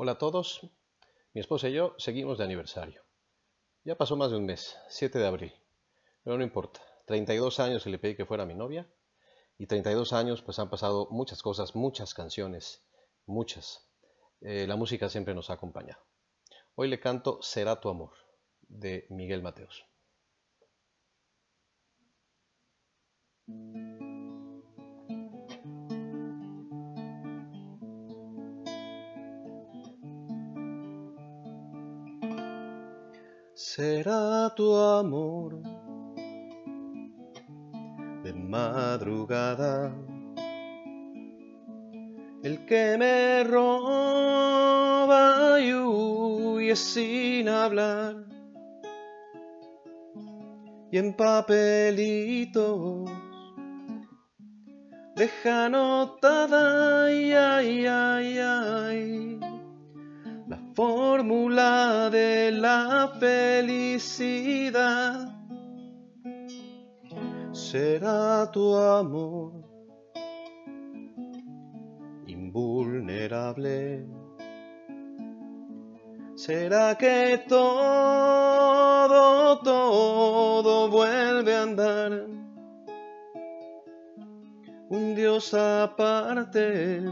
Hola a todos, mi esposa y yo seguimos de aniversario. Ya pasó más de un mes, 7 de abril, pero no importa, 32 años y le pedí que fuera mi novia y 32 años pues han pasado muchas cosas, muchas canciones, muchas. Eh, la música siempre nos ha acompañado. Hoy le canto Será tu amor de Miguel Mateos. Será tu amor. De madrugada el que me roba y huye sin hablar. Y en papelitos deja notada ay, ay, ay, fórmula de la felicidad será tu amor invulnerable. ¿Será que todo, todo vuelve a andar? Un Dios aparte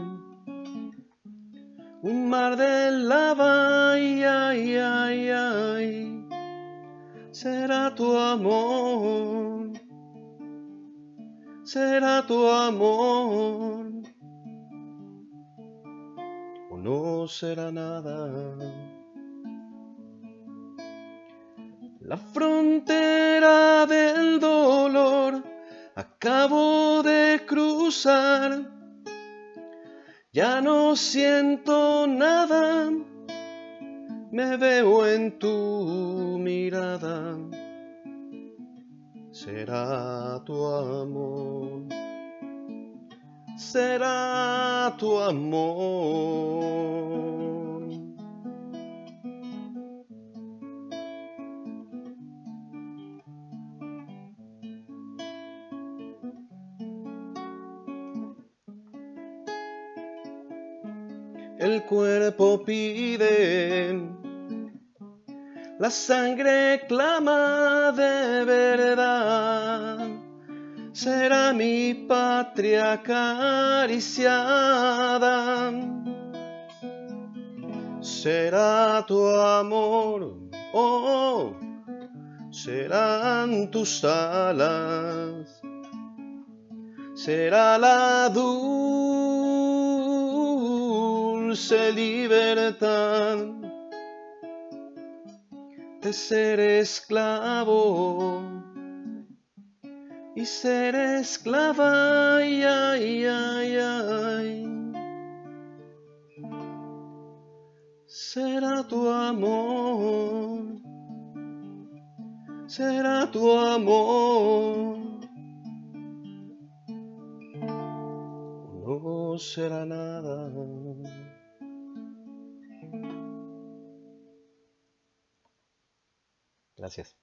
un mar de lava, ay, ay, ay, ay, será tu amor, será tu amor, o no será nada. La frontera del dolor acabo de cruzar ya no siento nada, me veo en tu mirada. Será tu amor, será tu amor. El cuerpo pide, la sangre clama de verdad. Será mi patria acariciada. Será tu amor, oh, serán tus alas. Será la dulce dulce libertad de ser esclavo y ser esclava, ay, ay, ay. Será tu amor, será tu amor. No será nada. Gracias.